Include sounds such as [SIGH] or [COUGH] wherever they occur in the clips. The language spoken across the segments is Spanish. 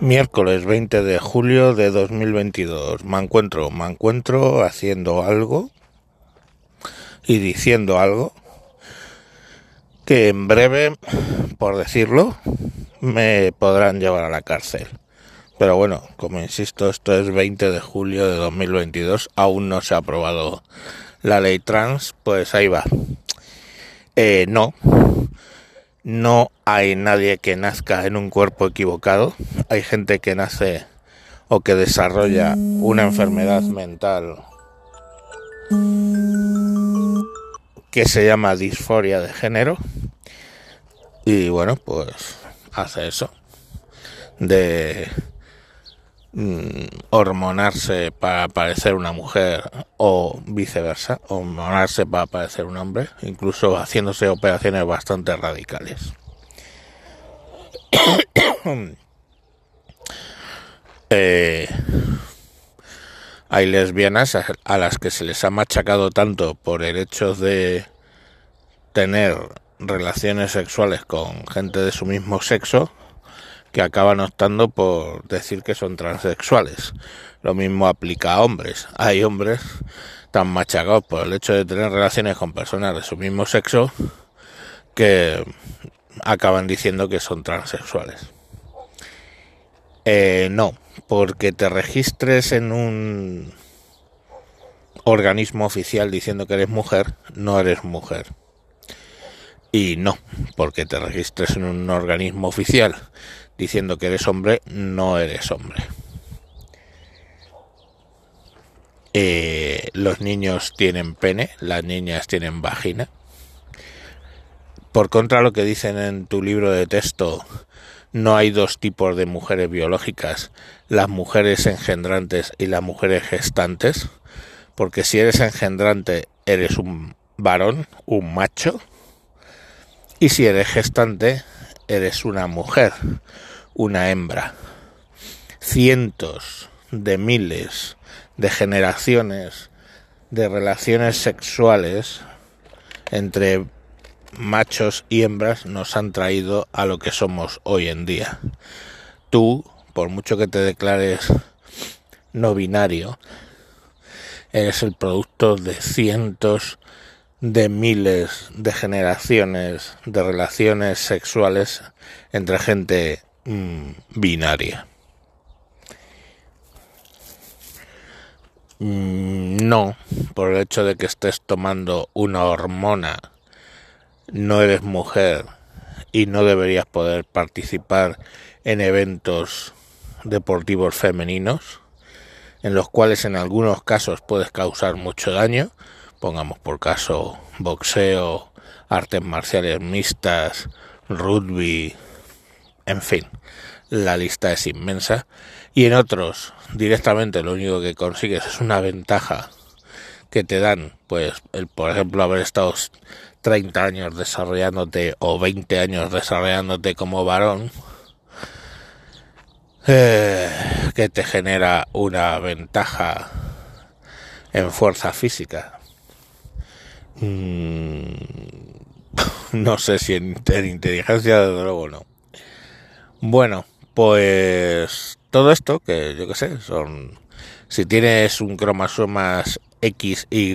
Miércoles 20 de julio de 2022. Me encuentro, me encuentro haciendo algo y diciendo algo que en breve, por decirlo, me podrán llevar a la cárcel. Pero bueno, como insisto, esto es 20 de julio de 2022, aún no se ha aprobado la ley trans, pues ahí va. Eh, no, no hay nadie que nazca en un cuerpo equivocado. Hay gente que nace o que desarrolla una enfermedad mental que se llama disforia de género. Y bueno, pues hace eso. De hormonarse para parecer una mujer o viceversa, hormonarse para parecer un hombre, incluso haciéndose operaciones bastante radicales. [COUGHS] Eh, hay lesbianas a las que se les ha machacado tanto por el hecho de tener relaciones sexuales con gente de su mismo sexo que acaban optando por decir que son transexuales. Lo mismo aplica a hombres. Hay hombres tan machacados por el hecho de tener relaciones con personas de su mismo sexo que acaban diciendo que son transexuales. Eh, no, porque te registres en un organismo oficial diciendo que eres mujer, no eres mujer. Y no, porque te registres en un organismo oficial diciendo que eres hombre, no eres hombre. Eh, los niños tienen pene, las niñas tienen vagina. Por contra lo que dicen en tu libro de texto, no hay dos tipos de mujeres biológicas, las mujeres engendrantes y las mujeres gestantes, porque si eres engendrante eres un varón, un macho, y si eres gestante eres una mujer, una hembra. Cientos de miles de generaciones de relaciones sexuales entre machos y hembras nos han traído a lo que somos hoy en día. Tú, por mucho que te declares no binario, eres el producto de cientos de miles de generaciones de relaciones sexuales entre gente mm, binaria. Mm, no, por el hecho de que estés tomando una hormona, no eres mujer y no deberías poder participar en eventos deportivos femeninos, en los cuales en algunos casos puedes causar mucho daño, pongamos por caso boxeo, artes marciales mixtas, rugby, en fin, la lista es inmensa. Y en otros, directamente lo único que consigues es una ventaja que te dan, pues, el, por ejemplo, haber estado 30 años desarrollándote o 20 años desarrollándote como varón, eh, que te genera una ventaja en fuerza física Mm, [LAUGHS] no sé si en, inteligencia, desde luego no. Bueno, pues todo esto, que yo que sé, son. Si tienes un cromosomas X, Y,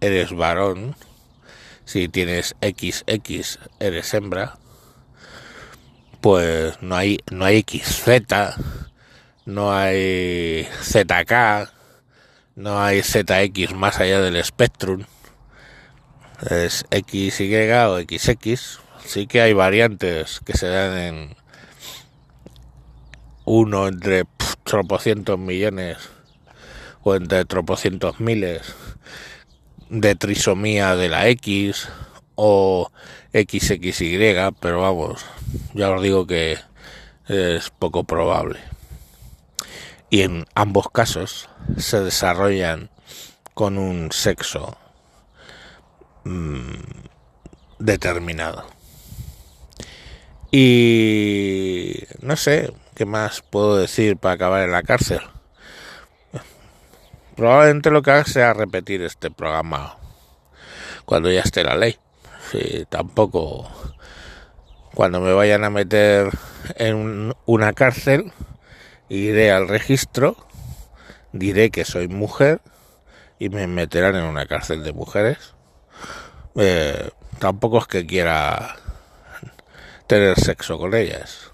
eres varón. Si tienes XX, eres hembra. Pues no hay, no hay XZ, no hay ZK, no hay ZX más allá del Spectrum es XY o XX, sí que hay variantes que se dan en uno entre tropocientos millones o entre tropocientos miles de trisomía de la X o XXY, pero vamos, ya os digo que es poco probable. Y en ambos casos se desarrollan con un sexo Mm, determinado. Y no sé qué más puedo decir para acabar en la cárcel. Probablemente lo que haga sea repetir este programa cuando ya esté la ley. Tampoco cuando me vayan a meter en una cárcel iré al registro, diré que soy mujer y me meterán en una cárcel de mujeres. Eh, tampoco es que quiera tener sexo con ellas.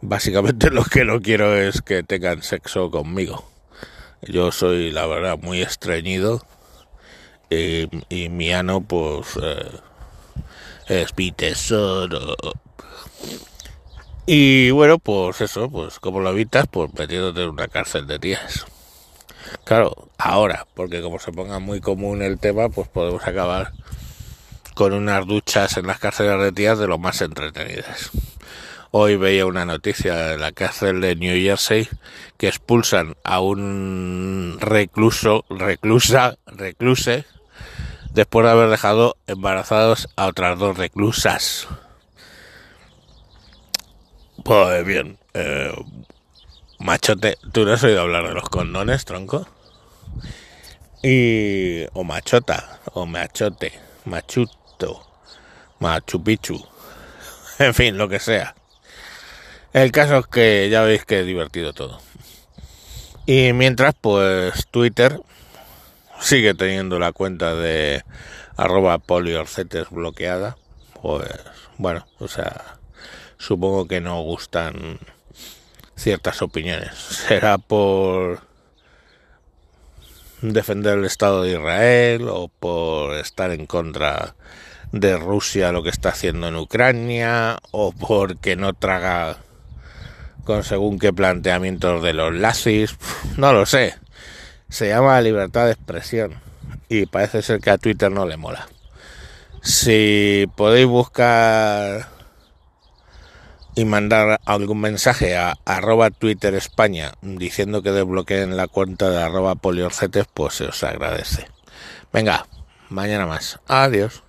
Básicamente [LAUGHS] lo que no quiero es que tengan sexo conmigo. Yo soy, la verdad, muy estreñido y, mi ano, pues, eh, es mi tesoro. Y bueno, pues eso, pues como lo evitas, pues metiéndote en una cárcel de tías. Claro, ahora, porque como se ponga muy común el tema, pues podemos acabar con unas duchas en las cárceles de tías de lo más entretenidas. Hoy veía una noticia de la cárcel de New Jersey que expulsan a un recluso, reclusa, recluse, después de haber dejado embarazados a otras dos reclusas. Pues bien, eh, machote, ¿tú no has oído hablar de los condones, tronco? Y, o machota, o machote, machuto, machupichu, [LAUGHS] en fin, lo que sea. El caso es que ya veis que es divertido todo. Y mientras, pues Twitter sigue teniendo la cuenta de arroba poliorcetes bloqueada. Pues bueno, o sea, supongo que no gustan ciertas opiniones. Será por defender el Estado de Israel o por estar en contra de Rusia lo que está haciendo en Ucrania o porque no traga con según qué planteamientos de los lazis, no lo sé. Se llama libertad de expresión y parece ser que a Twitter no le mola. Si podéis buscar y mandar algún mensaje a arroba Twitter España diciendo que desbloqueen la cuenta de arroba poliorcetes, pues se os agradece. Venga, mañana más. Adiós.